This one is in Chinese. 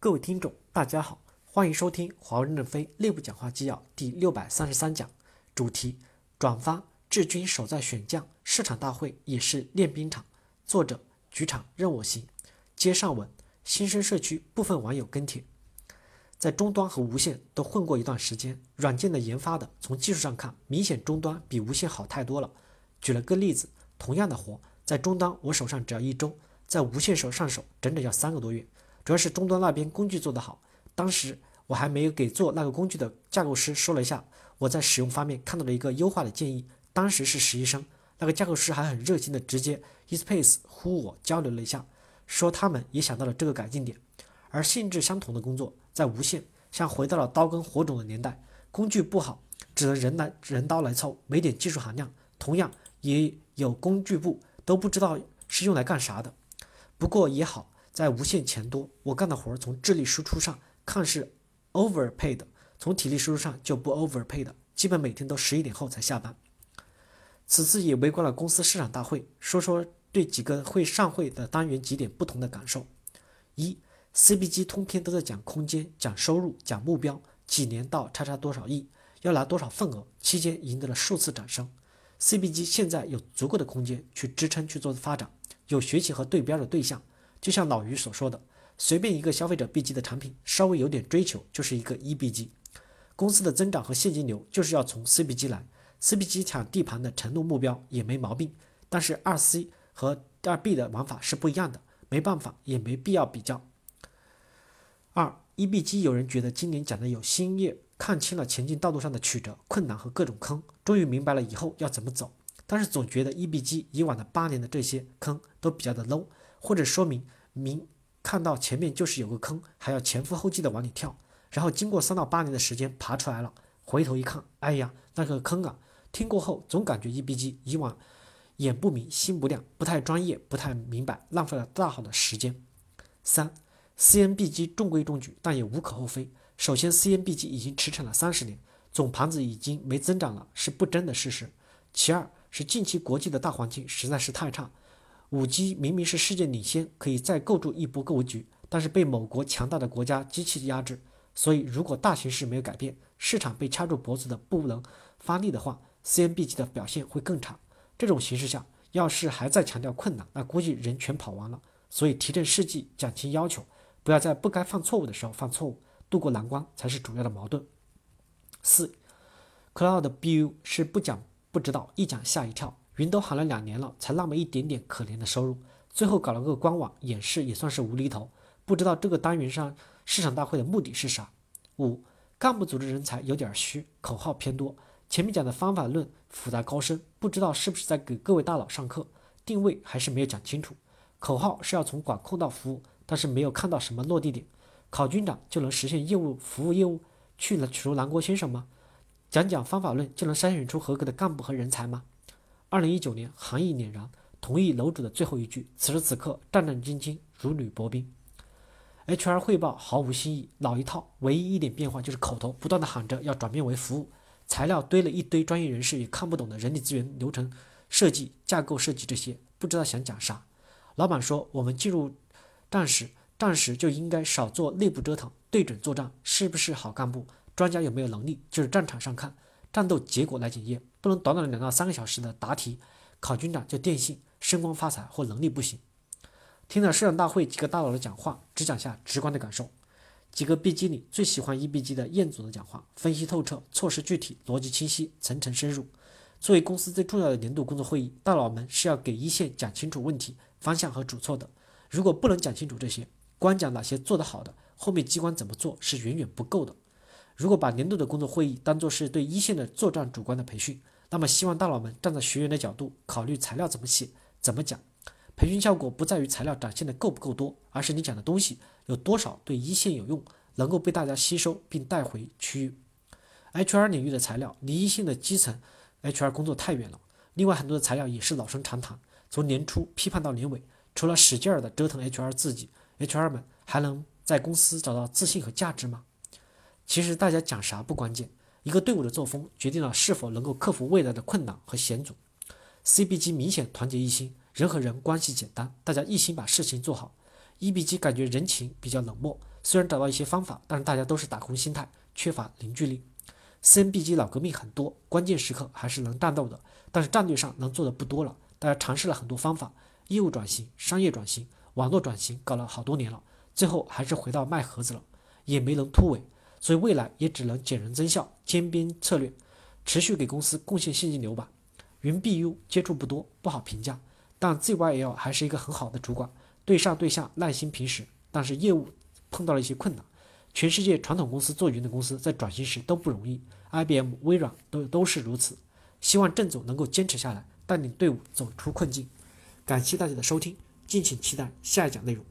各位听众，大家好，欢迎收听华为任正非内部讲话纪要第六百三十三讲，主题：转发治军守在选将，市场大会也是练兵场。作者：局长任我行。接上文，新生社区部分网友跟帖，在终端和无线都混过一段时间，软件的研发的，从技术上看，明显终端比无线好太多了。举了个例子，同样的活，在终端我手上只要一周，在无线手上手整整要三个多月。主要是终端那边工具做得好，当时我还没有给做那个工具的架构师说了一下，我在使用方面看到了一个优化的建议。当时是实习生，那个架构师还很热心的直接 eSpace 呼我交流了一下，说他们也想到了这个改进点。而性质相同的工作在无线，像回到了刀耕火种的年代，工具不好，只能人来人刀来凑，没点技术含量。同样也有工具部都不知道是用来干啥的，不过也好。在无限钱多，我干的活儿从智力输出上看是 overpaid，从体力输出上就不 overpaid，基本每天都十一点后才下班。此次也围观了公司市场大会，说说对几个会上会的单元几点不同的感受。一，CBG 通篇都在讲空间、讲收入、讲目标，几年到叉叉多少亿，要拿多少份额，期间赢得了数次掌声。CBG 现在有足够的空间去支撑去做发展，有学习和对标的对象。就像老于所说的，随便一个消费者 B 级的产品，稍微有点追求，就是一个 E B 级。公司的增长和现金流就是要从 C B 级来，C B 级抢地盘的承诺目标也没毛病。但是二 C 和二 B 的玩法是不一样的，没办法，也没必要比较。二 E B G 有人觉得今年讲的有新业，看清了前进道路上的曲折、困难和各种坑，终于明白了以后要怎么走。但是总觉得 E B G 以往的八年的这些坑都比较的 low。或者说明明看到前面就是有个坑，还要前赴后继的往里跳，然后经过三到八年的时间爬出来了，回头一看，哎呀，那个坑啊！听过后总感觉 E B G 以往眼不明心不亮，不太专业，不太明白，浪费了大好的时间。三，C N B G 中规中矩，但也无可厚非。首先，C N B G 已经驰骋了三十年，总盘子已经没增长了，是不争的事实。其二是近期国际的大环境实在是太差。五 G 明明是世界领先，可以再构筑一波格局，但是被某国强大的国家机器压制。所以，如果大形势没有改变，市场被掐住脖子的不能发力的话，CNBG 的表现会更差。这种形势下，要是还在强调困难，那估计人全跑完了。所以，提振士气，讲清要求，不要在不该犯错误的时候犯错误，渡过难关才是主要的矛盾。四，Cloud BU 是不讲不知道，一讲吓一跳。云都喊了两年了，才那么一点点可怜的收入，最后搞了个官网演示，也算是无厘头。不知道这个单元上市场大会的目的是啥？五干部组织人才有点虚，口号偏多。前面讲的方法论复杂高深，不知道是不是在给各位大佬上课？定位还是没有讲清楚。口号是要从管控到服务，但是没有看到什么落地点。考军长就能实现业务服务业务，去了除南国先生吗？讲讲方法论就能筛选出合格的干部和人才吗？二零一九年，寒意凛然同意楼主的最后一句。此时此刻，战战兢兢，如履薄冰。HR 汇报毫无新意，老一套，唯一一点变化就是口头不断的喊着要转变为服务。材料堆了一堆专业人士也看不懂的人力资源流程设计、架构设计这些，不知道想讲啥。老板说，我们进入战时，战时就应该少做内部折腾，对准作战，是不是好干部？专家有没有能力？就是战场上看。战斗结果来检验，能短短的两到三个小时的答题，考军长就电信升官发财或能力不行。听了市场大会几个大佬的讲话，只讲下直观的感受。几个 B 经理最喜欢 EB 机的彦祖的讲话，分析透彻，措施具体，逻辑清晰，层层深入。作为公司最重要的年度工作会议，大佬们是要给一线讲清楚问题方向和主措的。如果不能讲清楚这些，光讲哪些做得好的，后面机关怎么做是远远不够的。如果把年度的工作会议当作是对一线的作战主观的培训，那么希望大佬们站在学员的角度考虑材料怎么写、怎么讲。培训效果不在于材料展现的够不够多，而是你讲的东西有多少对一线有用，能够被大家吸收并带回区域。HR 领域的材料离一线的基层 HR 工作太远了。另外很多的材料也是老生常谈，从年初批判到年尾，除了使劲儿的折腾 HR 自己，HR 们还能在公司找到自信和价值吗？其实大家讲啥不关键，一个队伍的作风决定了是否能够克服未来的困难和险阻。CBG 明显团结一心，人和人关系简单，大家一心把事情做好。EBG 感觉人情比较冷漠，虽然找到一些方法，但是大家都是打工心态，缺乏凝聚力。CNBG 老革命很多，关键时刻还是能战斗的，但是战略上能做的不多了。大家尝试了很多方法，业务转型、商业转型、网络转型，搞了好多年了，最后还是回到卖盒子了，也没能突围。所以未来也只能减人增效、兼并策略，持续给公司贡献现金流吧。云 BU 接触不多，不好评价，但 ZYL 还是一个很好的主管，对上对下耐心平实，但是业务碰到了一些困难。全世界传统公司做云的公司在转型时都不容易，IBM、微软都都是如此。希望郑总能够坚持下来，带领队伍走出困境。感谢大家的收听，敬请期待下一讲内容。